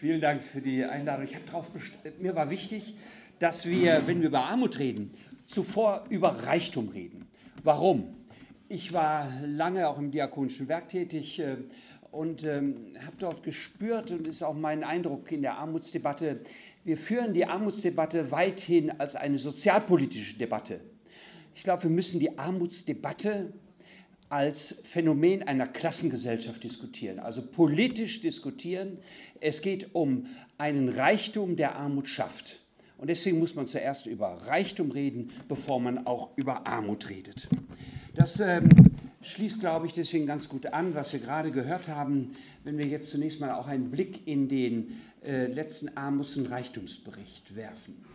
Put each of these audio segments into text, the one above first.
Vielen Dank für die Einladung. Ich drauf mir war wichtig, dass wir, wenn wir über Armut reden, zuvor über Reichtum reden. Warum? Ich war lange auch im diakonischen Werk tätig äh, und ähm, habe dort gespürt und ist auch mein Eindruck in der Armutsdebatte, wir führen die Armutsdebatte weithin als eine sozialpolitische Debatte. Ich glaube, wir müssen die Armutsdebatte als Phänomen einer Klassengesellschaft diskutieren, also politisch diskutieren. Es geht um einen Reichtum, der Armut schafft. Und deswegen muss man zuerst über Reichtum reden, bevor man auch über Armut redet. Das ähm, schließt, glaube ich, deswegen ganz gut an, was wir gerade gehört haben, wenn wir jetzt zunächst mal auch einen Blick in den äh, letzten Armuts- und Reichtumsbericht werfen.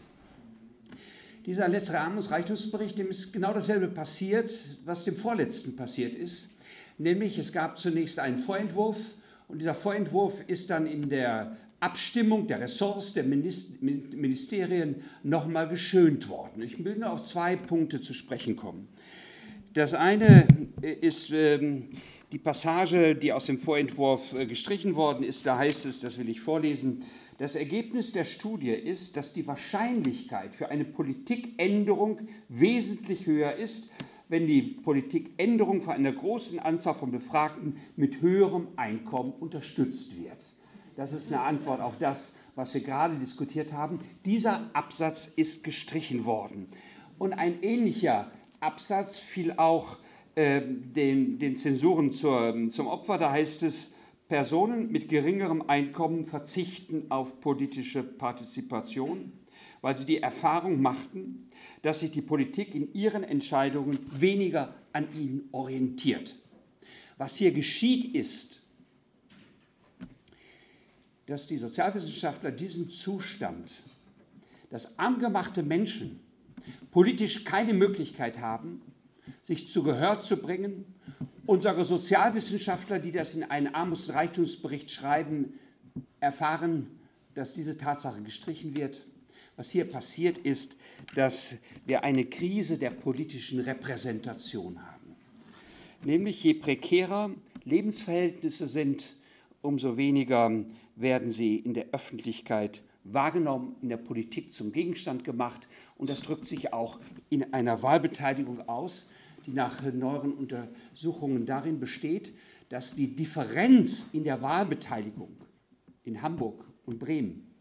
Dieser letzte Armutsreichtumsbericht, dem ist genau dasselbe passiert, was dem vorletzten passiert ist. Nämlich es gab zunächst einen Vorentwurf und dieser Vorentwurf ist dann in der Abstimmung der Ressorts der Ministerien nochmal geschönt worden. Ich will nur auf zwei Punkte zu sprechen kommen. Das eine ist ähm, die Passage, die aus dem Vorentwurf äh, gestrichen worden ist. Da heißt es, das will ich vorlesen, das Ergebnis der Studie ist, dass die Wahrscheinlichkeit für eine Politikänderung wesentlich höher ist, wenn die Politikänderung von einer großen Anzahl von Befragten mit höherem Einkommen unterstützt wird. Das ist eine Antwort auf das, was wir gerade diskutiert haben. Dieser Absatz ist gestrichen worden. Und ein ähnlicher Absatz fiel auch äh, den, den Zensuren zur, zum Opfer. Da heißt es, Personen mit geringerem Einkommen verzichten auf politische Partizipation, weil sie die Erfahrung machten, dass sich die Politik in ihren Entscheidungen weniger an ihnen orientiert. Was hier geschieht ist, dass die Sozialwissenschaftler diesen Zustand, dass angemachte Menschen politisch keine Möglichkeit haben, sich zu Gehör zu bringen Unsere Sozialwissenschaftler, die das in einen Armuts- und Reichtumsbericht schreiben, erfahren, dass diese Tatsache gestrichen wird. Was hier passiert ist, dass wir eine Krise der politischen Repräsentation haben. Nämlich je prekärer Lebensverhältnisse sind, umso weniger werden sie in der Öffentlichkeit wahrgenommen, in der Politik zum Gegenstand gemacht. Und das drückt sich auch in einer Wahlbeteiligung aus die nach neueren Untersuchungen darin besteht, dass die Differenz in der Wahlbeteiligung in Hamburg und Bremen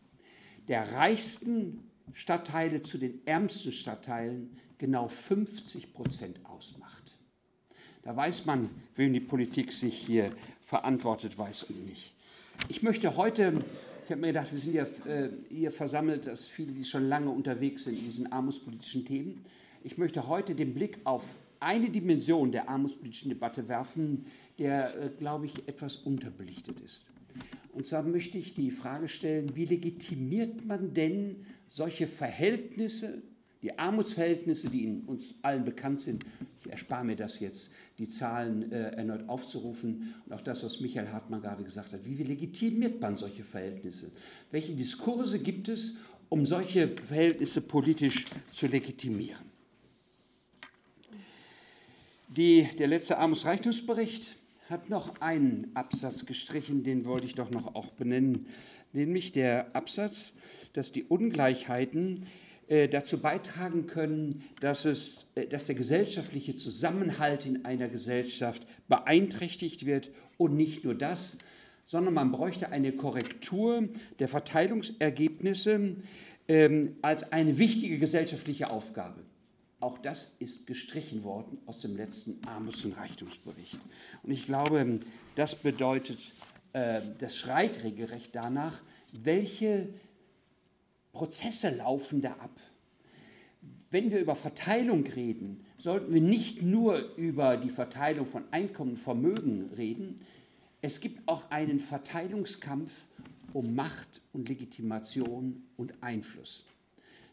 der reichsten Stadtteile zu den ärmsten Stadtteilen genau 50 Prozent ausmacht. Da weiß man, wem die Politik sich hier verantwortet weiß und nicht. Ich möchte heute, ich habe mir gedacht, wir sind ja äh, hier versammelt, dass viele, die schon lange unterwegs sind in diesen armutspolitischen Themen. Ich möchte heute den Blick auf eine Dimension der armutspolitischen Debatte werfen, der, äh, glaube ich, etwas unterbelichtet ist. Und zwar möchte ich die Frage stellen, wie legitimiert man denn solche Verhältnisse, die Armutsverhältnisse, die in uns allen bekannt sind, ich erspare mir das jetzt, die Zahlen äh, erneut aufzurufen und auch das, was Michael Hartmann gerade gesagt hat. Wie legitimiert man solche Verhältnisse? Welche Diskurse gibt es, um solche Verhältnisse politisch zu legitimieren? Die, der letzte Armutsreichtumsbericht hat noch einen Absatz gestrichen, den wollte ich doch noch auch benennen, nämlich der Absatz, dass die Ungleichheiten äh, dazu beitragen können, dass, es, äh, dass der gesellschaftliche Zusammenhalt in einer Gesellschaft beeinträchtigt wird und nicht nur das, sondern man bräuchte eine Korrektur der Verteilungsergebnisse ähm, als eine wichtige gesellschaftliche Aufgabe. Auch das ist gestrichen worden aus dem letzten Armuts- und Reichtumsbericht. Und ich glaube, das bedeutet, äh, das schreit regelrecht danach, welche Prozesse laufen da ab. Wenn wir über Verteilung reden, sollten wir nicht nur über die Verteilung von Einkommen und Vermögen reden. Es gibt auch einen Verteilungskampf um Macht und Legitimation und Einfluss.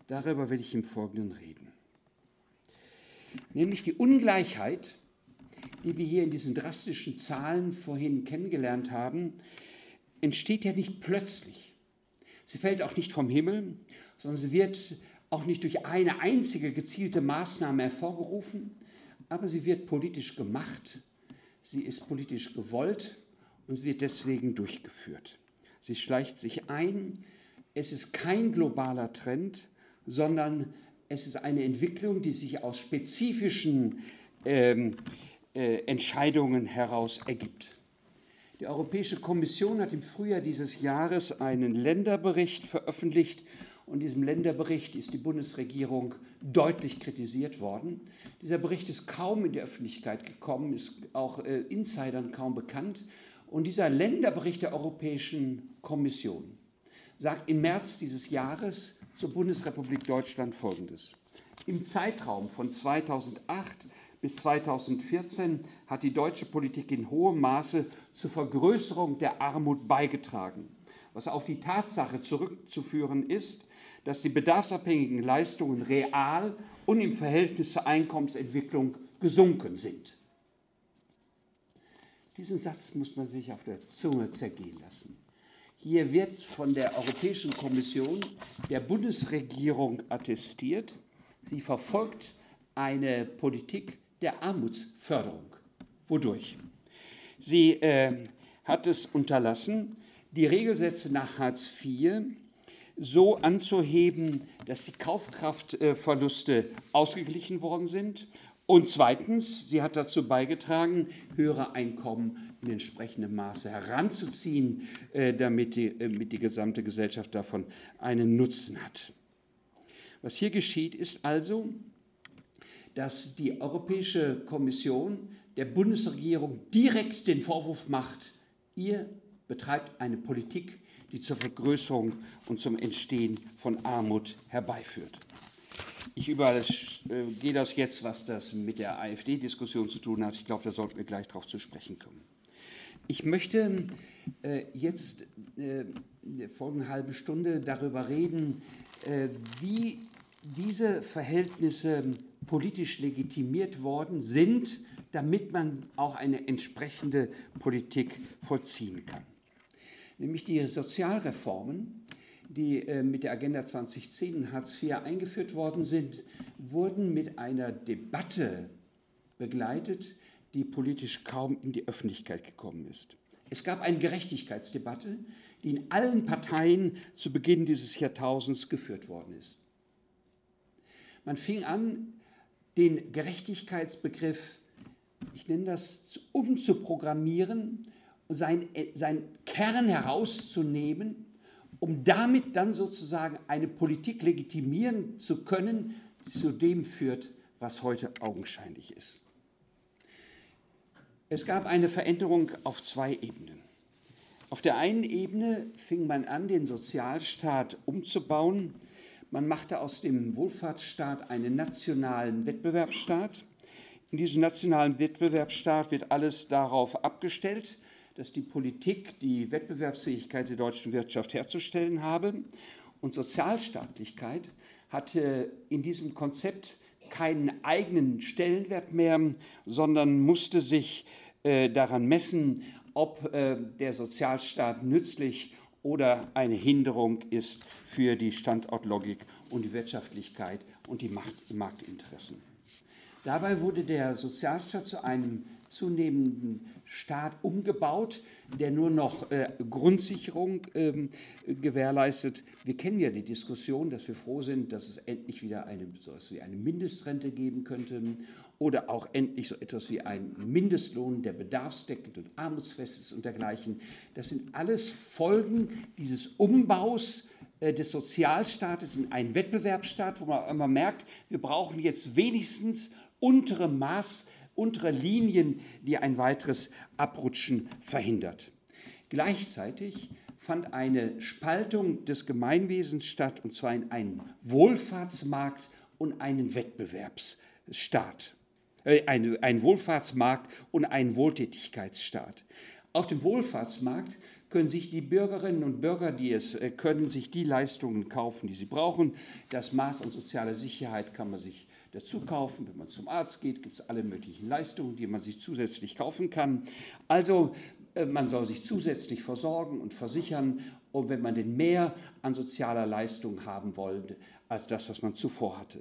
Darüber will ich im Folgenden reden nämlich die Ungleichheit, die wir hier in diesen drastischen Zahlen vorhin kennengelernt haben, entsteht ja nicht plötzlich. Sie fällt auch nicht vom Himmel, sondern sie wird auch nicht durch eine einzige gezielte Maßnahme hervorgerufen, aber sie wird politisch gemacht, sie ist politisch gewollt und wird deswegen durchgeführt. Sie schleicht sich ein. Es ist kein globaler Trend, sondern es ist eine Entwicklung, die sich aus spezifischen ähm, äh, Entscheidungen heraus ergibt. Die Europäische Kommission hat im Frühjahr dieses Jahres einen Länderbericht veröffentlicht und in diesem Länderbericht ist die Bundesregierung deutlich kritisiert worden. Dieser Bericht ist kaum in die Öffentlichkeit gekommen, ist auch äh, Insidern kaum bekannt. Und dieser Länderbericht der Europäischen Kommission sagt im März dieses Jahres zur Bundesrepublik Deutschland Folgendes. Im Zeitraum von 2008 bis 2014 hat die deutsche Politik in hohem Maße zur Vergrößerung der Armut beigetragen, was auf die Tatsache zurückzuführen ist, dass die bedarfsabhängigen Leistungen real und im Verhältnis zur Einkommensentwicklung gesunken sind. Diesen Satz muss man sich auf der Zunge zergehen lassen. Hier wird von der Europäischen Kommission der Bundesregierung attestiert, sie verfolgt eine Politik der Armutsförderung. Wodurch? Sie äh, hat es unterlassen, die Regelsätze nach Hartz IV so anzuheben, dass die Kaufkraftverluste ausgeglichen worden sind. Und zweitens, sie hat dazu beigetragen, höhere Einkommen in entsprechendem Maße heranzuziehen, äh, damit die, damit äh, die gesamte Gesellschaft davon einen Nutzen hat. Was hier geschieht, ist also, dass die Europäische Kommission der Bundesregierung direkt den Vorwurf macht, ihr betreibt eine Politik, die zur Vergrößerung und zum Entstehen von Armut herbeiführt. Ich übergehe das jetzt, was das mit der AfD-Diskussion zu tun hat. Ich glaube, da sollten wir gleich darauf zu sprechen kommen. Ich möchte äh, jetzt äh, in der folgenden halben Stunde darüber reden, äh, wie diese Verhältnisse politisch legitimiert worden sind, damit man auch eine entsprechende Politik vollziehen kann. Nämlich die Sozialreformen, die äh, mit der Agenda 2010 und Hartz IV eingeführt worden sind, wurden mit einer Debatte begleitet, die politisch kaum in die Öffentlichkeit gekommen ist. Es gab eine Gerechtigkeitsdebatte, die in allen Parteien zu Beginn dieses Jahrtausends geführt worden ist. Man fing an, den Gerechtigkeitsbegriff, ich nenne das, umzuprogrammieren und seinen, seinen Kern herauszunehmen, um damit dann sozusagen eine Politik legitimieren zu können, die zu dem führt, was heute augenscheinlich ist. Es gab eine Veränderung auf zwei Ebenen. Auf der einen Ebene fing man an, den Sozialstaat umzubauen man machte aus dem Wohlfahrtsstaat einen nationalen Wettbewerbsstaat. In diesem nationalen Wettbewerbsstaat wird alles darauf abgestellt, dass die Politik die Wettbewerbsfähigkeit der deutschen Wirtschaft herzustellen habe. Und Sozialstaatlichkeit hatte in diesem Konzept keinen eigenen Stellenwert mehr, sondern musste sich äh, daran messen, ob äh, der Sozialstaat nützlich oder eine Hinderung ist für die Standortlogik und die Wirtschaftlichkeit und die Macht, Marktinteressen. Dabei wurde der Sozialstaat zu einem zunehmenden Staat umgebaut, der nur noch äh, Grundsicherung ähm, gewährleistet. Wir kennen ja die Diskussion, dass wir froh sind, dass es endlich wieder eine, so etwas wie eine Mindestrente geben könnte oder auch endlich so etwas wie ein Mindestlohn, der bedarfsdeckend und armutsfest ist und dergleichen. Das sind alles Folgen dieses Umbaus äh, des Sozialstaates in einen Wettbewerbsstaat, wo man immer merkt, wir brauchen jetzt wenigstens untere Maß untere Linien, die ein weiteres Abrutschen verhindert. Gleichzeitig fand eine Spaltung des Gemeinwesens statt, und zwar in einen Wohlfahrtsmarkt und einen Wettbewerbsstaat. Äh, ein, ein Wohlfahrtsmarkt und einen Wohltätigkeitsstaat. Auf dem Wohlfahrtsmarkt können sich die Bürgerinnen und Bürger, die es äh, können, sich die Leistungen kaufen, die sie brauchen. Das Maß an sozialer Sicherheit kann man sich dazu kaufen. Wenn man zum Arzt geht, gibt es alle möglichen Leistungen, die man sich zusätzlich kaufen kann. Also äh, man soll sich zusätzlich versorgen und versichern, und wenn man denn mehr an sozialer Leistung haben wollte, als das, was man zuvor hatte.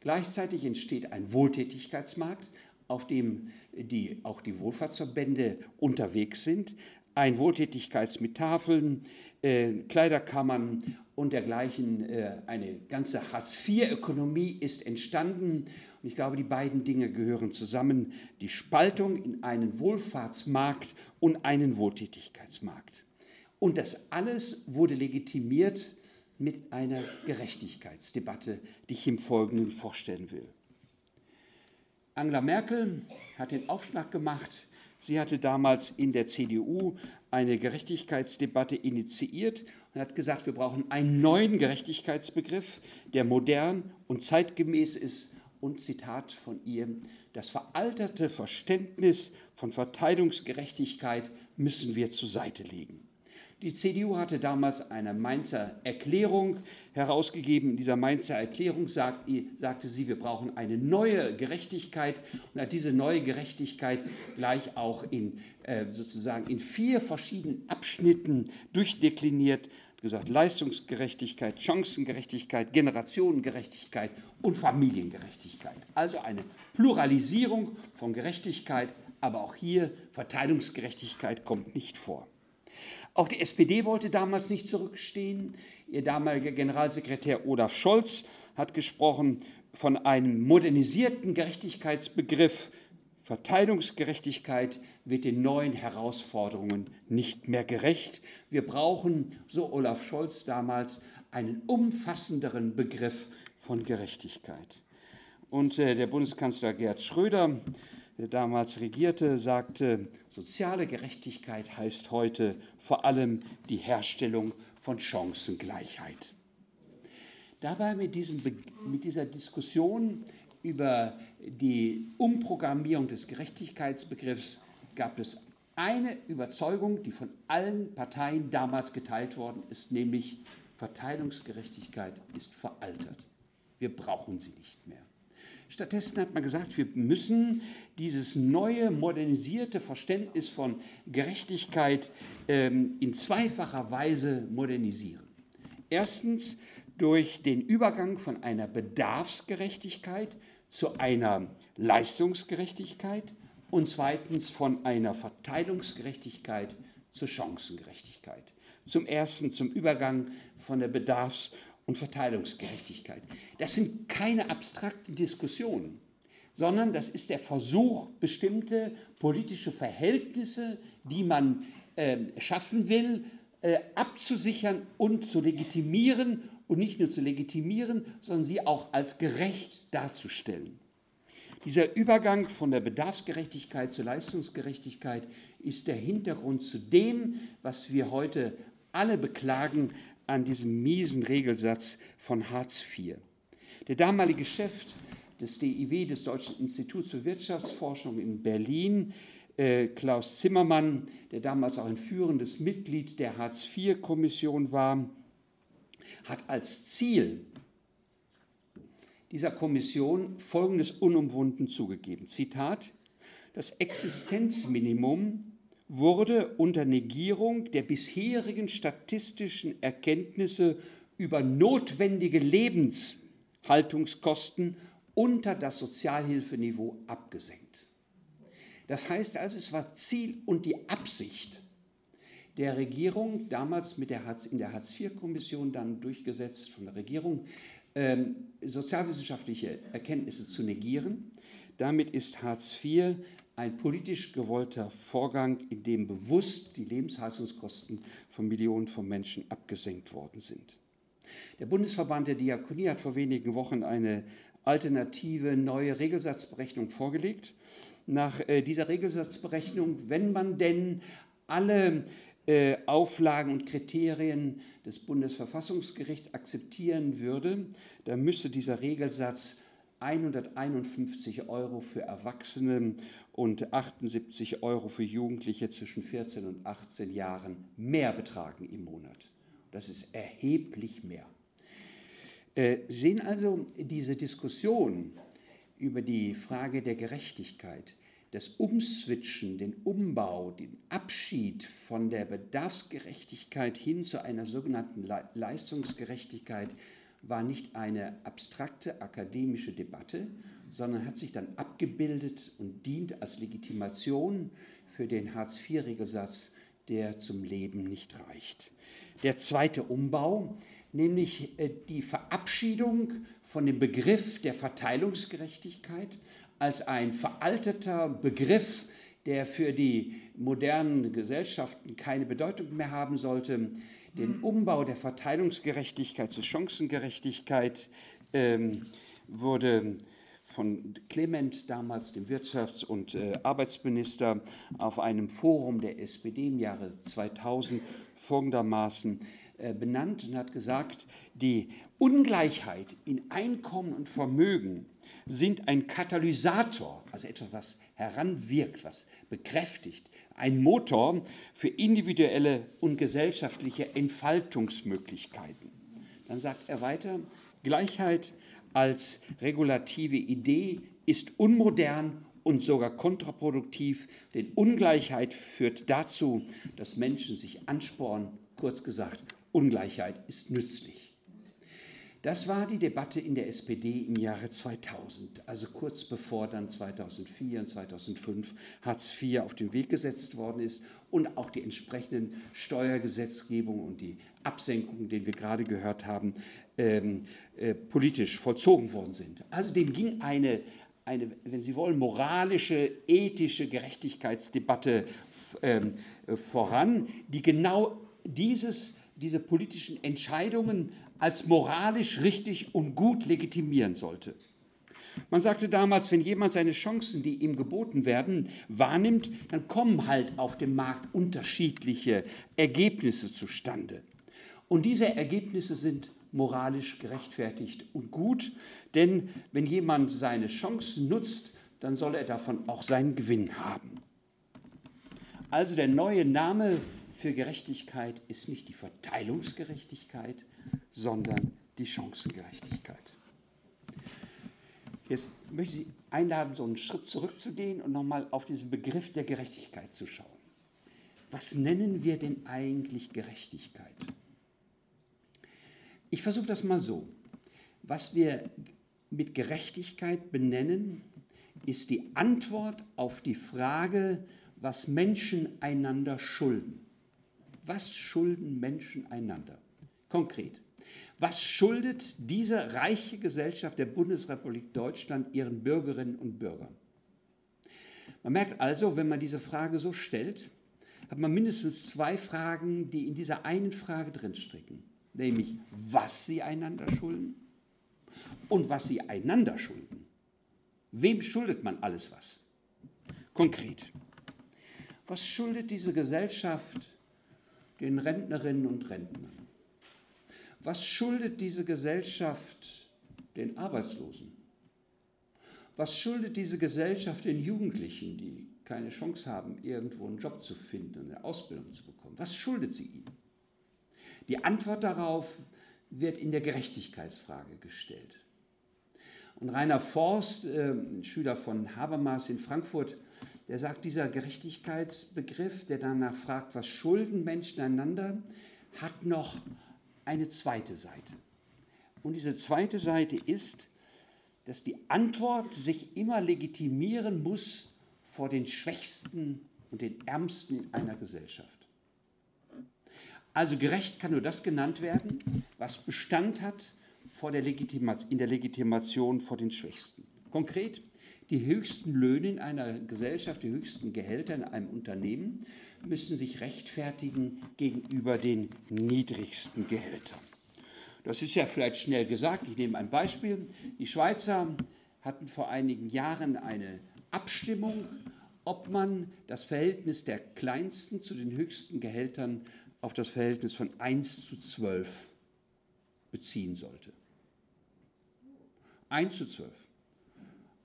Gleichzeitig entsteht ein Wohltätigkeitsmarkt, auf dem die, auch die Wohlfahrtsverbände unterwegs sind. Ein Wohltätigkeits mit äh, Kleiderkammern und dergleichen. Äh, eine ganze Hartz-IV-Ökonomie ist entstanden. Und ich glaube, die beiden Dinge gehören zusammen. Die Spaltung in einen Wohlfahrtsmarkt und einen Wohltätigkeitsmarkt. Und das alles wurde legitimiert mit einer Gerechtigkeitsdebatte, die ich im Folgenden vorstellen will. Angela Merkel hat den Aufschlag gemacht. Sie hatte damals in der CDU eine Gerechtigkeitsdebatte initiiert und hat gesagt, wir brauchen einen neuen Gerechtigkeitsbegriff, der modern und zeitgemäß ist. Und Zitat von ihr, das veralterte Verständnis von Verteilungsgerechtigkeit müssen wir zur Seite legen. Die CDU hatte damals eine Mainzer Erklärung herausgegeben. In dieser Mainzer Erklärung sagte sie, wir brauchen eine neue Gerechtigkeit und hat diese neue Gerechtigkeit gleich auch in, äh, sozusagen in vier verschiedenen Abschnitten durchdekliniert gesagt, Leistungsgerechtigkeit, Chancengerechtigkeit, Generationengerechtigkeit und Familiengerechtigkeit. Also eine Pluralisierung von Gerechtigkeit, aber auch hier Verteilungsgerechtigkeit kommt nicht vor. Auch die SPD wollte damals nicht zurückstehen. Ihr damaliger Generalsekretär Olaf Scholz hat gesprochen von einem modernisierten Gerechtigkeitsbegriff. Verteilungsgerechtigkeit wird den neuen Herausforderungen nicht mehr gerecht. Wir brauchen, so Olaf Scholz damals, einen umfassenderen Begriff von Gerechtigkeit. Und äh, der Bundeskanzler Gerd Schröder der damals regierte, sagte, soziale Gerechtigkeit heißt heute vor allem die Herstellung von Chancengleichheit. Dabei mit, diesem, mit dieser Diskussion über die Umprogrammierung des Gerechtigkeitsbegriffs gab es eine Überzeugung, die von allen Parteien damals geteilt worden ist, nämlich Verteilungsgerechtigkeit ist veraltert. Wir brauchen sie nicht mehr. Stattdessen hat man gesagt, wir müssen dieses neue, modernisierte Verständnis von Gerechtigkeit ähm, in zweifacher Weise modernisieren. Erstens durch den Übergang von einer Bedarfsgerechtigkeit zu einer Leistungsgerechtigkeit und zweitens von einer Verteilungsgerechtigkeit zur Chancengerechtigkeit. Zum ersten zum Übergang von der Bedarfs- und Verteilungsgerechtigkeit. Das sind keine abstrakten Diskussionen, sondern das ist der Versuch, bestimmte politische Verhältnisse, die man äh, schaffen will, äh, abzusichern und zu legitimieren und nicht nur zu legitimieren, sondern sie auch als gerecht darzustellen. Dieser Übergang von der Bedarfsgerechtigkeit zur Leistungsgerechtigkeit ist der Hintergrund zu dem, was wir heute alle beklagen, an diesem miesen Regelsatz von Hartz IV. Der damalige Chef des DIW, des Deutschen Instituts für Wirtschaftsforschung in Berlin, äh, Klaus Zimmermann, der damals auch ein führendes Mitglied der Hartz-IV-Kommission war, hat als Ziel dieser Kommission Folgendes unumwunden zugegeben. Zitat, das Existenzminimum wurde unter Negierung der bisherigen statistischen Erkenntnisse über notwendige Lebenshaltungskosten unter das Sozialhilfeniveau abgesenkt. Das heißt also, es war Ziel und die Absicht der Regierung, damals mit der Hartz, in der Hartz-IV-Kommission dann durchgesetzt von der Regierung, ähm, sozialwissenschaftliche Erkenntnisse zu negieren. Damit ist Hartz IV ein politisch gewollter Vorgang, in dem bewusst die Lebenshaltungskosten von Millionen von Menschen abgesenkt worden sind. Der Bundesverband der Diakonie hat vor wenigen Wochen eine alternative neue Regelsatzberechnung vorgelegt. Nach äh, dieser Regelsatzberechnung, wenn man denn alle äh, Auflagen und Kriterien des Bundesverfassungsgerichts akzeptieren würde, dann müsste dieser Regelsatz 151 Euro für Erwachsene und 78 Euro für Jugendliche zwischen 14 und 18 Jahren mehr betragen im Monat. Das ist erheblich mehr. Äh, sehen also diese Diskussion über die Frage der Gerechtigkeit, das Umswitchen, den Umbau, den Abschied von der Bedarfsgerechtigkeit hin zu einer sogenannten Leistungsgerechtigkeit war nicht eine abstrakte akademische Debatte, sondern hat sich dann abgebildet und dient als Legitimation für den Hartz-IV-Regelsatz, der zum Leben nicht reicht. Der zweite Umbau, nämlich äh, die Verabschiedung von dem Begriff der Verteilungsgerechtigkeit als ein veralteter Begriff, der für die modernen Gesellschaften keine Bedeutung mehr haben sollte, den Umbau der Verteilungsgerechtigkeit zur Chancengerechtigkeit ähm, wurde von Clement, damals dem Wirtschafts- und äh, Arbeitsminister, auf einem Forum der SPD im Jahre 2000 folgendermaßen benannt und hat gesagt, die Ungleichheit in Einkommen und Vermögen sind ein Katalysator, also etwas, was heranwirkt, was bekräftigt, ein Motor für individuelle und gesellschaftliche Entfaltungsmöglichkeiten. Dann sagt er weiter, Gleichheit als regulative Idee ist unmodern und sogar kontraproduktiv, denn Ungleichheit führt dazu, dass Menschen sich anspornen. Kurz gesagt, Ungleichheit ist nützlich. Das war die Debatte in der SPD im Jahre 2000, also kurz bevor dann 2004 und 2005 Hartz IV auf den Weg gesetzt worden ist und auch die entsprechenden Steuergesetzgebung und die Absenkungen, den wir gerade gehört haben, ähm, äh, politisch vollzogen worden sind. Also dem ging eine, eine, wenn Sie wollen, moralische, ethische Gerechtigkeitsdebatte ähm, äh, voran, die genau dieses, diese politischen Entscheidungen als moralisch richtig und gut legitimieren sollte. Man sagte damals, wenn jemand seine Chancen, die ihm geboten werden, wahrnimmt, dann kommen halt auf dem Markt unterschiedliche Ergebnisse zustande. Und diese Ergebnisse sind moralisch gerechtfertigt und gut, denn wenn jemand seine Chancen nutzt, dann soll er davon auch seinen Gewinn haben. Also der neue Name für Gerechtigkeit ist nicht die Verteilungsgerechtigkeit, sondern die Chancengerechtigkeit. Jetzt möchte ich Sie einladen, so einen Schritt zurückzugehen und nochmal auf diesen Begriff der Gerechtigkeit zu schauen. Was nennen wir denn eigentlich Gerechtigkeit? Ich versuche das mal so. Was wir mit Gerechtigkeit benennen, ist die Antwort auf die Frage, was Menschen einander schulden. Was schulden Menschen einander? Konkret. Was schuldet diese reiche Gesellschaft der Bundesrepublik Deutschland ihren Bürgerinnen und Bürgern? Man merkt also, wenn man diese Frage so stellt, hat man mindestens zwei Fragen, die in dieser einen Frage drinstecken. Nämlich, was sie einander schulden und was sie einander schulden. Wem schuldet man alles was? Konkret. Was schuldet diese Gesellschaft den Rentnerinnen und Rentnern? Was schuldet diese Gesellschaft den Arbeitslosen? Was schuldet diese Gesellschaft den Jugendlichen, die keine Chance haben, irgendwo einen Job zu finden, eine Ausbildung zu bekommen? Was schuldet sie ihnen? Die Antwort darauf wird in der Gerechtigkeitsfrage gestellt. Und Rainer Forst, äh, Schüler von Habermas in Frankfurt, der sagt, dieser Gerechtigkeitsbegriff, der danach fragt, was schulden Menschen einander, hat noch eine zweite Seite. Und diese zweite Seite ist, dass die Antwort sich immer legitimieren muss vor den Schwächsten und den Ärmsten in einer Gesellschaft. Also gerecht kann nur das genannt werden, was Bestand hat vor der in der Legitimation vor den Schwächsten. Konkret, die höchsten Löhne in einer Gesellschaft, die höchsten Gehälter in einem Unternehmen müssen sich rechtfertigen gegenüber den niedrigsten Gehältern. Das ist ja vielleicht schnell gesagt. Ich nehme ein Beispiel. Die Schweizer hatten vor einigen Jahren eine Abstimmung, ob man das Verhältnis der kleinsten zu den höchsten Gehältern auf das Verhältnis von 1 zu 12 beziehen sollte. 1 zu 12.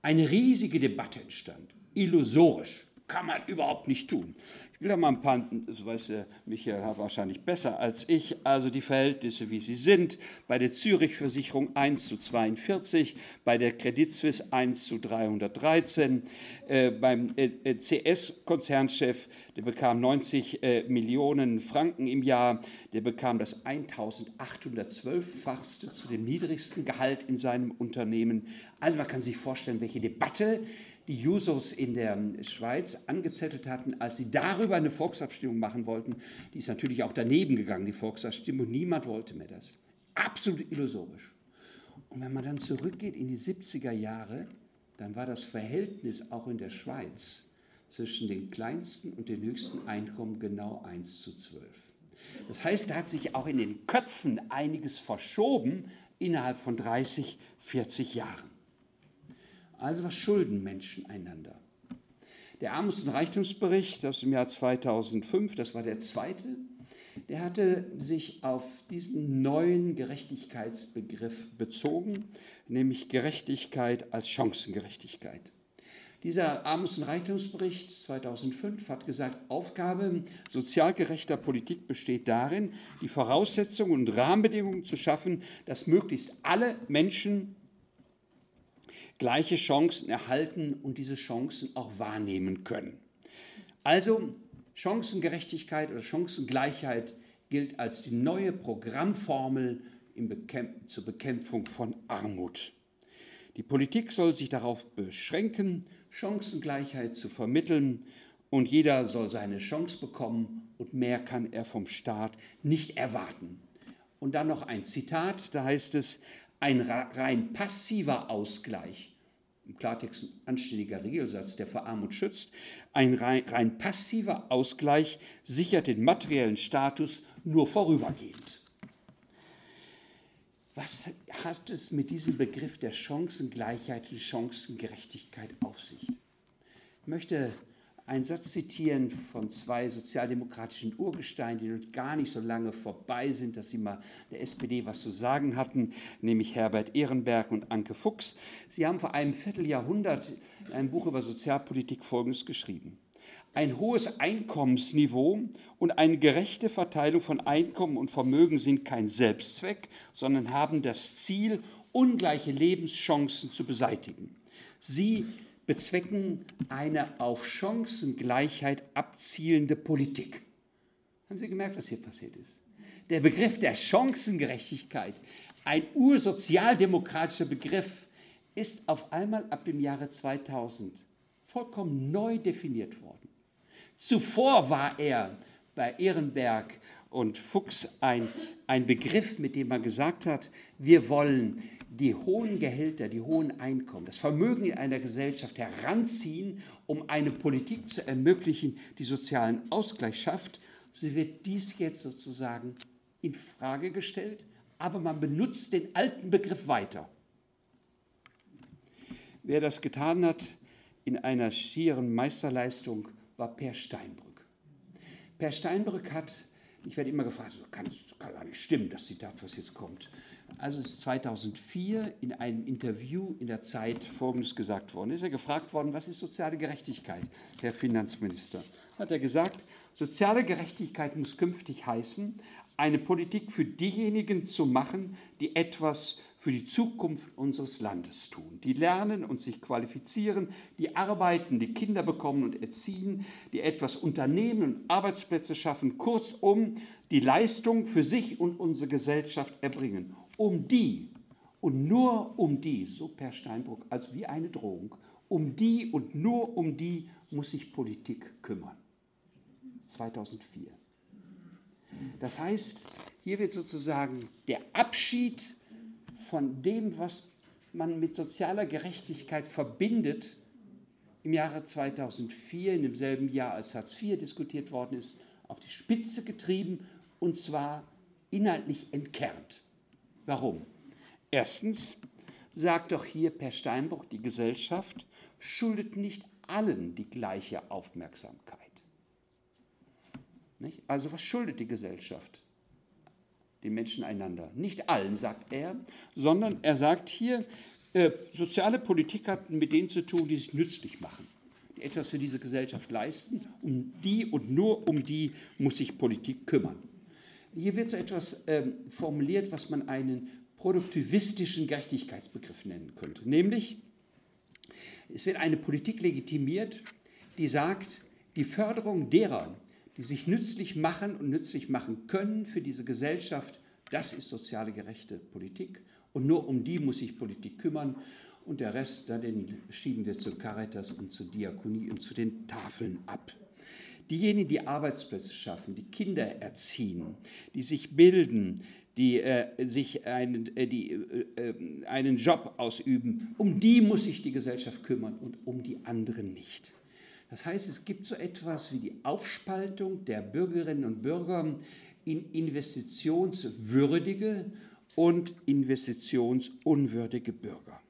Eine riesige Debatte entstand, illusorisch, kann man überhaupt nicht tun. Ich will da mal ein paar, das weiß der Michael wahrscheinlich besser als ich, also die Verhältnisse, wie sie sind. Bei der Zürich-Versicherung 1 zu 42, bei der Credit Suisse 1 zu 313, äh, beim äh, CS-Konzernchef, der bekam 90 äh, Millionen Franken im Jahr, der bekam das 1812-fachste zu dem niedrigsten Gehalt in seinem Unternehmen. Also man kann sich vorstellen, welche Debatte die Jusos in der Schweiz angezettelt hatten, als sie darüber eine Volksabstimmung machen wollten. Die ist natürlich auch daneben gegangen, die Volksabstimmung. Niemand wollte mehr das. Absolut illusorisch. Und wenn man dann zurückgeht in die 70er Jahre, dann war das Verhältnis auch in der Schweiz zwischen den kleinsten und den höchsten Einkommen genau 1 zu 12. Das heißt, da hat sich auch in den Köpfen einiges verschoben innerhalb von 30, 40 Jahren. Also was schulden Menschen einander? Der Armuts- und Reichtumsbericht aus dem Jahr 2005, das war der zweite, der hatte sich auf diesen neuen Gerechtigkeitsbegriff bezogen, nämlich Gerechtigkeit als Chancengerechtigkeit. Dieser Armuts- und Reichtumsbericht 2005 hat gesagt, Aufgabe sozial gerechter Politik besteht darin, die Voraussetzungen und Rahmenbedingungen zu schaffen, dass möglichst alle Menschen gleiche Chancen erhalten und diese Chancen auch wahrnehmen können. Also Chancengerechtigkeit oder Chancengleichheit gilt als die neue Programmformel Bekämp zur Bekämpfung von Armut. Die Politik soll sich darauf beschränken, Chancengleichheit zu vermitteln und jeder soll seine Chance bekommen und mehr kann er vom Staat nicht erwarten. Und dann noch ein Zitat, da heißt es, ein rein passiver Ausgleich, im Klartext ein anständiger Regelsatz, der vor Armut schützt, ein rein, rein passiver Ausgleich sichert den materiellen Status nur vorübergehend. Was hat es mit diesem Begriff der Chancengleichheit und Chancengerechtigkeit auf sich? Ich möchte einen Satz zitieren von zwei sozialdemokratischen Urgesteinen, die noch gar nicht so lange vorbei sind, dass sie mal der SPD was zu sagen hatten, nämlich Herbert Ehrenberg und Anke Fuchs. Sie haben vor einem Vierteljahrhundert in einem Buch über Sozialpolitik Folgendes geschrieben. Ein hohes Einkommensniveau und eine gerechte Verteilung von Einkommen und Vermögen sind kein Selbstzweck, sondern haben das Ziel, ungleiche Lebenschancen zu beseitigen. Sie bezwecken eine auf Chancengleichheit abzielende Politik. Haben Sie gemerkt, was hier passiert ist? Der Begriff der Chancengerechtigkeit, ein ursozialdemokratischer Begriff, ist auf einmal ab dem Jahre 2000 vollkommen neu definiert worden. Zuvor war er bei Ehrenberg und Fuchs ein, ein Begriff, mit dem man gesagt hat, wir wollen die hohen Gehälter, die hohen Einkommen, das Vermögen in einer Gesellschaft heranziehen, um eine Politik zu ermöglichen, die sozialen Ausgleich schafft. So wird dies jetzt sozusagen in Frage gestellt, aber man benutzt den alten Begriff weiter. Wer das getan hat in einer schieren Meisterleistung, war Per Steinbrück. Per Steinbrück hat, ich werde immer gefragt, das kann, das kann gar nicht stimmen, das Zitat, was jetzt kommt. Also ist 2004 in einem Interview in der Zeit Folgendes gesagt worden. Ist er gefragt worden, was ist soziale Gerechtigkeit, Herr Finanzminister? Hat er gesagt, soziale Gerechtigkeit muss künftig heißen, eine Politik für diejenigen zu machen, die etwas für die Zukunft unseres Landes tun, die lernen und sich qualifizieren, die arbeiten, die Kinder bekommen und erziehen, die etwas unternehmen und Arbeitsplätze schaffen, kurzum die Leistung für sich und unsere Gesellschaft erbringen um die und nur um die, so Per Steinbrück, als wie eine Drohung, um die und nur um die muss sich Politik kümmern. 2004. Das heißt, hier wird sozusagen der Abschied von dem, was man mit sozialer Gerechtigkeit verbindet, im Jahre 2004, in demselben Jahr als Hartz IV diskutiert worden ist, auf die Spitze getrieben und zwar inhaltlich entkernt. Warum? Erstens sagt doch hier Per Steinbruch, die Gesellschaft schuldet nicht allen die gleiche Aufmerksamkeit. Nicht? Also was schuldet die Gesellschaft? Den Menschen einander. Nicht allen, sagt er, sondern er sagt hier, äh, soziale Politik hat mit denen zu tun, die sich nützlich machen, die etwas für diese Gesellschaft leisten. Um die und nur um die muss sich Politik kümmern. Hier wird so etwas ähm, formuliert, was man einen produktivistischen Gerechtigkeitsbegriff nennen könnte. Nämlich, es wird eine Politik legitimiert, die sagt, die Förderung derer, die sich nützlich machen und nützlich machen können für diese Gesellschaft, das ist soziale gerechte Politik. Und nur um die muss sich Politik kümmern. und der Rest, den schieben wir zur Caritas und zur Diakonie und zu den Tafeln ab. Diejenigen, die Arbeitsplätze schaffen, die Kinder erziehen, die sich bilden, die äh, sich einen, äh, die, äh, äh, einen Job ausüben, um die muss sich die Gesellschaft kümmern und um die anderen nicht. Das heißt, es gibt so etwas wie die Aufspaltung der Bürgerinnen und Bürger in investitionswürdige und investitionsunwürdige Bürger.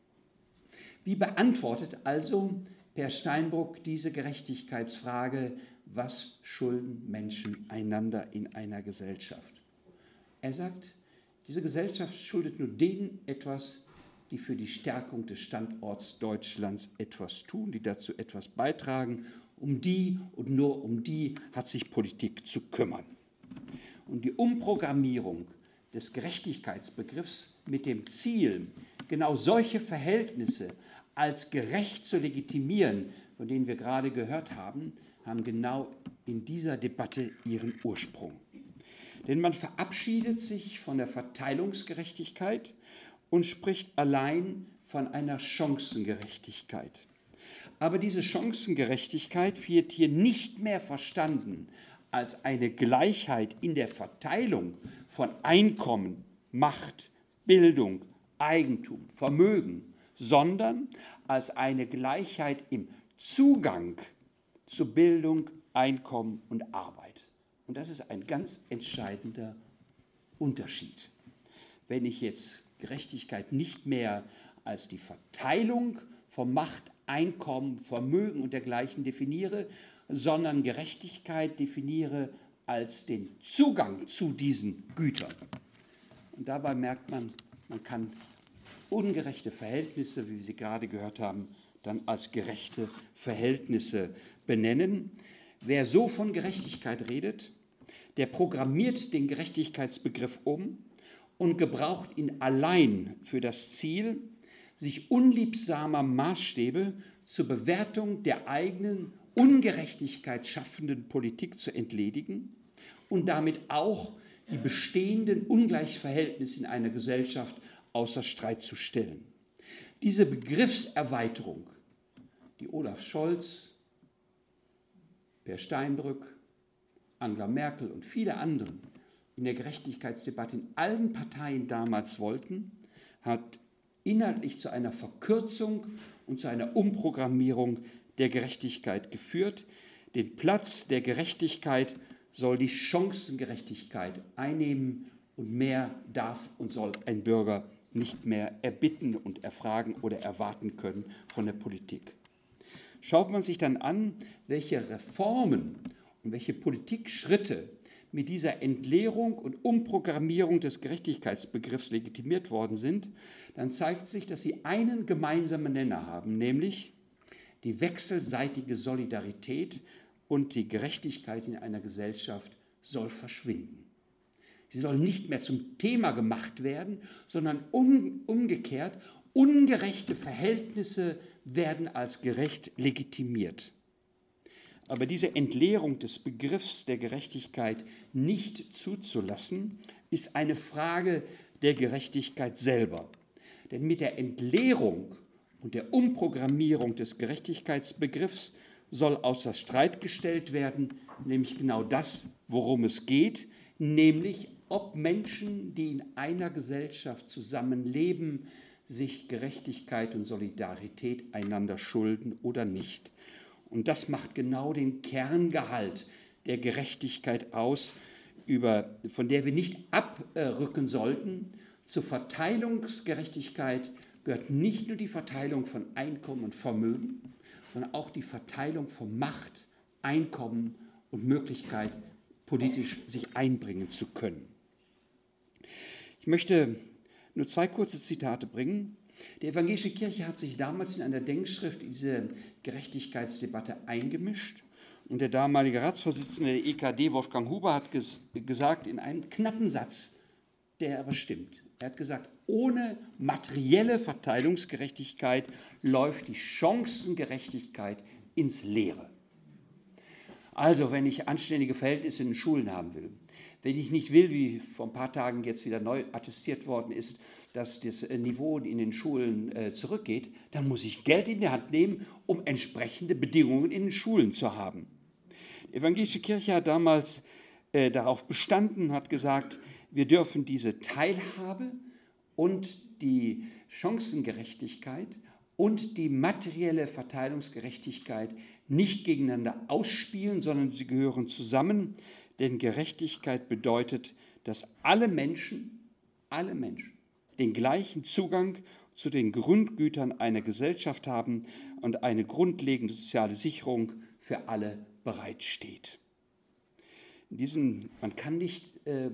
Wie beantwortet also Per Steinbrück diese Gerechtigkeitsfrage, was schulden Menschen einander in einer Gesellschaft? Er sagt, diese Gesellschaft schuldet nur denen etwas, die für die Stärkung des Standorts Deutschlands etwas tun, die dazu etwas beitragen. Um die und nur um die hat sich Politik zu kümmern. Und die Umprogrammierung des Gerechtigkeitsbegriffs mit dem Ziel, genau solche Verhältnisse als gerecht zu legitimieren, von denen wir gerade gehört haben, haben genau in dieser Debatte ihren Ursprung. Denn man verabschiedet sich von der Verteilungsgerechtigkeit und spricht allein von einer Chancengerechtigkeit. Aber diese Chancengerechtigkeit wird hier nicht mehr verstanden als eine Gleichheit in der Verteilung von Einkommen, Macht, Bildung, Eigentum, Vermögen, sondern als eine Gleichheit im Zugang zu Bildung, Einkommen und Arbeit. Und das ist ein ganz entscheidender Unterschied. Wenn ich jetzt Gerechtigkeit nicht mehr als die Verteilung von Macht, Einkommen, Vermögen und dergleichen definiere, sondern Gerechtigkeit definiere als den Zugang zu diesen Gütern. Und dabei merkt man, man kann ungerechte Verhältnisse, wie wir sie gerade gehört haben, dann als gerechte Verhältnisse benennen. Wer so von Gerechtigkeit redet, der programmiert den Gerechtigkeitsbegriff um und gebraucht ihn allein für das Ziel, sich unliebsamer Maßstäbe zur Bewertung der eigenen Ungerechtigkeit schaffenden Politik zu entledigen und damit auch die bestehenden Ungleichverhältnisse in einer Gesellschaft außer Streit zu stellen. Diese Begriffserweiterung, die Olaf Scholz, Per Steinbrück, Angela Merkel und viele andere in der Gerechtigkeitsdebatte in allen Parteien damals wollten, hat inhaltlich zu einer Verkürzung und zu einer Umprogrammierung der Gerechtigkeit geführt. Den Platz der Gerechtigkeit soll die Chancengerechtigkeit einnehmen und mehr darf und soll ein Bürger nicht mehr erbitten und erfragen oder erwarten können von der Politik. Schaut man sich dann an, welche Reformen und welche Politikschritte mit dieser Entleerung und Umprogrammierung des Gerechtigkeitsbegriffs legitimiert worden sind, dann zeigt sich, dass sie einen gemeinsamen Nenner haben, nämlich die wechselseitige Solidarität und die Gerechtigkeit in einer Gesellschaft soll verschwinden. Sie soll nicht mehr zum Thema gemacht werden, sondern um, umgekehrt, ungerechte Verhältnisse werden als gerecht legitimiert. Aber diese Entleerung des Begriffs der Gerechtigkeit nicht zuzulassen, ist eine Frage der Gerechtigkeit selber. Denn mit der Entleerung und der Umprogrammierung des Gerechtigkeitsbegriffs soll außer Streit gestellt werden, nämlich genau das, worum es geht, nämlich ob Menschen, die in einer Gesellschaft zusammenleben, sich Gerechtigkeit und Solidarität einander schulden oder nicht. Und das macht genau den Kerngehalt der Gerechtigkeit aus, über, von der wir nicht abrücken sollten. Zur Verteilungsgerechtigkeit gehört nicht nur die Verteilung von Einkommen und Vermögen, sondern auch die Verteilung von Macht, Einkommen und Möglichkeit, politisch sich einbringen zu können. Ich möchte nur zwei kurze Zitate bringen. Die evangelische Kirche hat sich damals in einer Denkschrift in diese Gerechtigkeitsdebatte eingemischt. Und der damalige Ratsvorsitzende der EKD, Wolfgang Huber, hat ges gesagt in einem knappen Satz, der aber stimmt. Er hat gesagt, ohne materielle Verteilungsgerechtigkeit läuft die Chancengerechtigkeit ins Leere. Also, wenn ich anständige Verhältnisse in den Schulen haben will, Wenn ich nicht will, wie vor ein paar Tagen jetzt wieder neu attestiert worden ist, dass das äh, Niveau in den Schulen äh, zurückgeht, dann muss ich Geld in die Hand nehmen, um entsprechende Bedingungen in den Schulen zu haben. Die evangelische Kirche hat damals äh, darauf bestanden, hat gesagt, wir dürfen diese Teilhabe und die Chancengerechtigkeit und die materielle Verteilungsgerechtigkeit nicht gegeneinander ausspielen, sondern sie gehören zusammen, denn Gerechtigkeit bedeutet, dass alle Menschen, alle Menschen den gleichen Zugang zu den Grundgütern einer Gesellschaft haben und eine grundlegende soziale Sicherung für alle bereitsteht. In diesem, man kann nicht äh,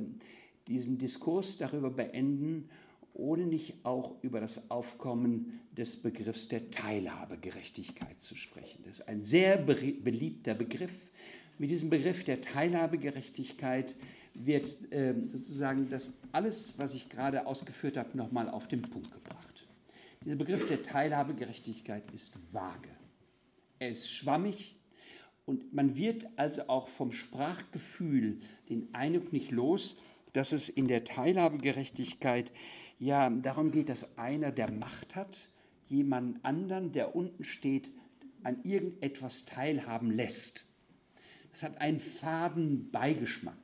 diesen Diskurs darüber beenden, ohne nicht auch über das Aufkommen des Begriffs der Teilhabegerechtigkeit zu sprechen. Das ist ein sehr beliebter Begriff. Mit diesem Begriff der Teilhabegerechtigkeit wird äh, sozusagen das alles, was ich gerade ausgeführt habe, nochmal auf den Punkt gebracht. Dieser Begriff der Teilhabegerechtigkeit ist vage. Er ist schwammig und man wird also auch vom Sprachgefühl den Eindruck nicht los, dass es in der Teilhabegerechtigkeit ja darum geht, dass einer, der Macht hat, jemand anderen, der unten steht, an irgendetwas teilhaben lässt. Das hat einen faden Beigeschmack.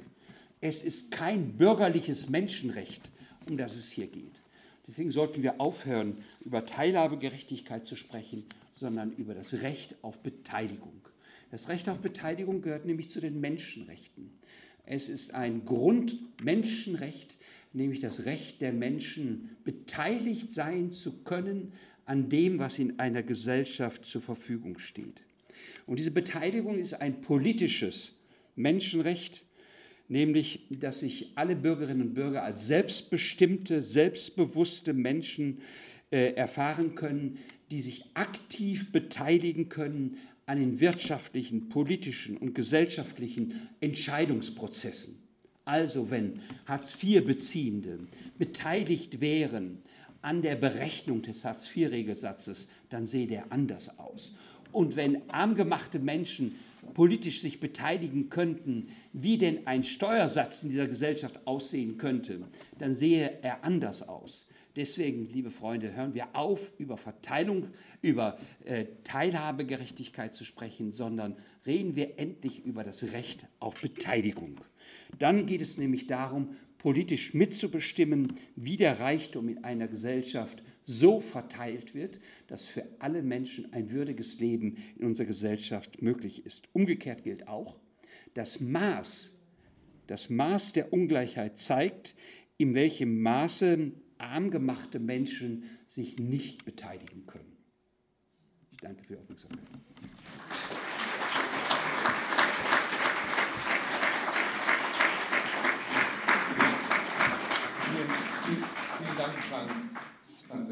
Es ist kein bürgerliches Menschenrecht, um das es hier geht. Deswegen sollten wir aufhören, über Teilhabegerechtigkeit zu sprechen, sondern über das Recht auf Beteiligung. Das Recht auf Beteiligung gehört nämlich zu den Menschenrechten. Es ist ein Grundmenschenrecht, nämlich das Recht der Menschen, beteiligt sein zu können an dem, was in einer Gesellschaft zur Verfügung steht. Und diese Beteiligung ist ein politisches Menschenrecht, nämlich dass sich alle Bürgerinnen und Bürger als selbstbestimmte, selbstbewusste Menschen äh, erfahren können, die sich aktiv beteiligen können an den wirtschaftlichen, politischen und gesellschaftlichen Entscheidungsprozessen. Also wenn Hartz-IV-Beziehende beteiligt wären an der Berechnung des Hartz-IV-Regelsatzes, dann sehe der anders aus. Und wenn armgemachte Menschen politisch sich beteiligen könnten, wie denn ein Steuersatz in dieser Gesellschaft aussehen könnte, dann sehe er anders aus. Deswegen, liebe Freunde, hören wir auf, über Verteilung, über äh, Teilhabegerechtigkeit zu sprechen, sondern reden wir endlich über das Recht auf Beteiligung. Dann geht es nämlich darum, politisch mitzubestimmen, wie der Reichtum in einer Gesellschaft so verteilt wird, dass für alle Menschen ein würdiges Leben in unserer Gesellschaft möglich ist. Umgekehrt gilt auch, das Maß, das Maß der Ungleichheit zeigt, in welchem Maße armgemachte Menschen sich nicht beteiligen können. Ich danke für die Aufmerksamkeit. Vielen Dank, Frank. Franz